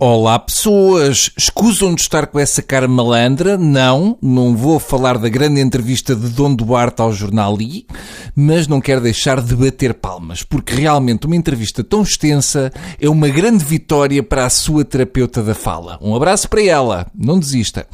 Olá pessoas, escusam de estar com essa cara malandra? Não, não vou falar da grande entrevista de Dom Duarte ao jornal I, mas não quero deixar de bater palmas, porque realmente uma entrevista tão extensa é uma grande vitória para a sua terapeuta da fala. Um abraço para ela, não desista.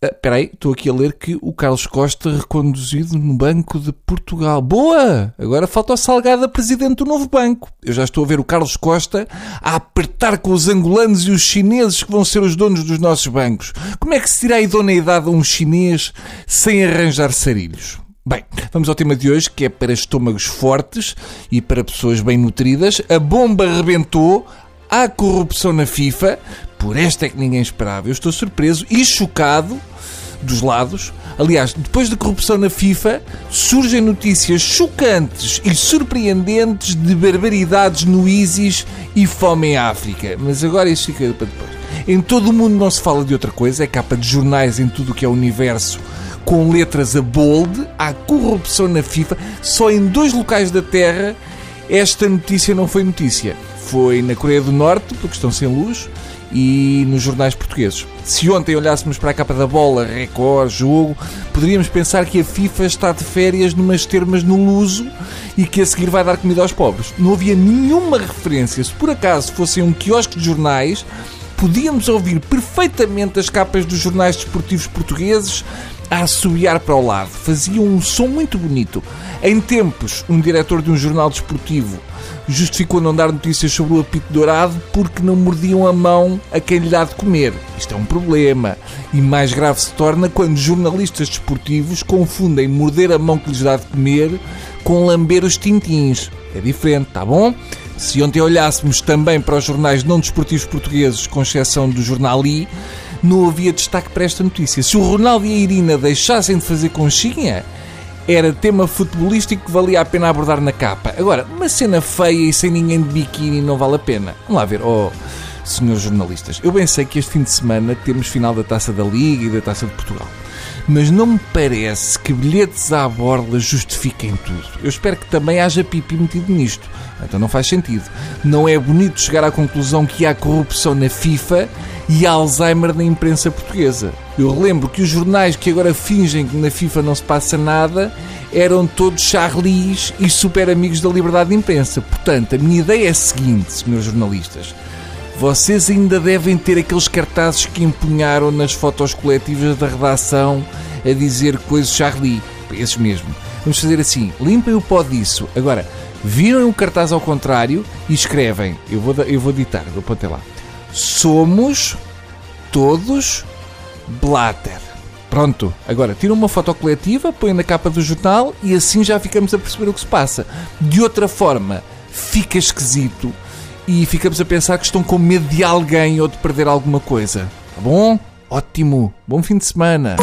Ah, Espera aí, estou aqui a ler que o Carlos Costa reconduzido no Banco de Portugal. Boa! Agora falta o Salgado presidente do novo banco. Eu já estou a ver o Carlos Costa a apertar com os angolanos e os chineses que vão ser os donos dos nossos bancos. Como é que se a idoneidade a um chinês sem arranjar sarilhos? Bem, vamos ao tema de hoje, que é para estômagos fortes e para pessoas bem nutridas. A bomba rebentou, há corrupção na FIFA, por esta é que ninguém esperava. Eu estou surpreso e chocado dos lados. Aliás, depois da corrupção na FIFA, surgem notícias chocantes e surpreendentes de barbaridades no ISIS e fome em África. Mas agora isso fica para depois. Em todo o mundo não se fala de outra coisa, é capa de jornais em tudo o que é universo com letras a bold, há corrupção na FIFA. Só em dois locais da Terra esta notícia não foi notícia. Foi na Coreia do Norte, porque estão sem luz, e nos jornais portugueses. Se ontem olhássemos para a capa da bola, Record, jogo, poderíamos pensar que a FIFA está de férias numas termas no Luso e que a seguir vai dar comida aos pobres. Não havia nenhuma referência. Se por acaso fossem um quiosque de jornais, podíamos ouvir perfeitamente as capas dos jornais desportivos portugueses a assobiar para o lado. Faziam um som muito bonito. Em tempos, um diretor de um jornal desportivo justificou não dar notícias sobre o apito dourado porque não mordiam a mão a quem lhe dá de comer. Isto é um problema. E mais grave se torna quando jornalistas desportivos confundem morder a mão que lhes dá de comer com lamber os tintins. É diferente, tá bom? Se ontem olhássemos também para os jornais não desportivos portugueses, com exceção do jornal I, não havia destaque para esta notícia. Se o Ronaldo e a Irina deixassem de fazer conchinha, era tema futebolístico que valia a pena abordar na capa. Agora, uma cena feia e sem ninguém de biquíni não vale a pena. Vamos lá ver, oh, senhores jornalistas, eu bem sei que este fim de semana temos final da Taça da Liga e da Taça de Portugal. Mas não me parece que bilhetes à borda justifiquem tudo. Eu espero que também haja pipi metido nisto. Então não faz sentido. Não é bonito chegar à conclusão que há corrupção na FIFA e Alzheimer na imprensa portuguesa. Eu relembro que os jornais que agora fingem que na FIFA não se passa nada eram todos charlies e super amigos da liberdade de imprensa. Portanto, a minha ideia é a seguinte, senhores jornalistas. Vocês ainda devem ter aqueles cartazes que empunharam nas fotos coletivas da redação a dizer coisas Charlie. Esses mesmo. Vamos fazer assim: limpem o pó disso. Agora, viram o cartaz ao contrário e escrevem. Eu vou, eu vou ditar, vou apontar lá. Somos todos Blatter. Pronto, agora tiram uma foto coletiva, põem na capa do jornal e assim já ficamos a perceber o que se passa. De outra forma, fica esquisito e ficamos a pensar que estão com medo de alguém ou de perder alguma coisa. Tá bom? Ótimo! Bom fim de semana!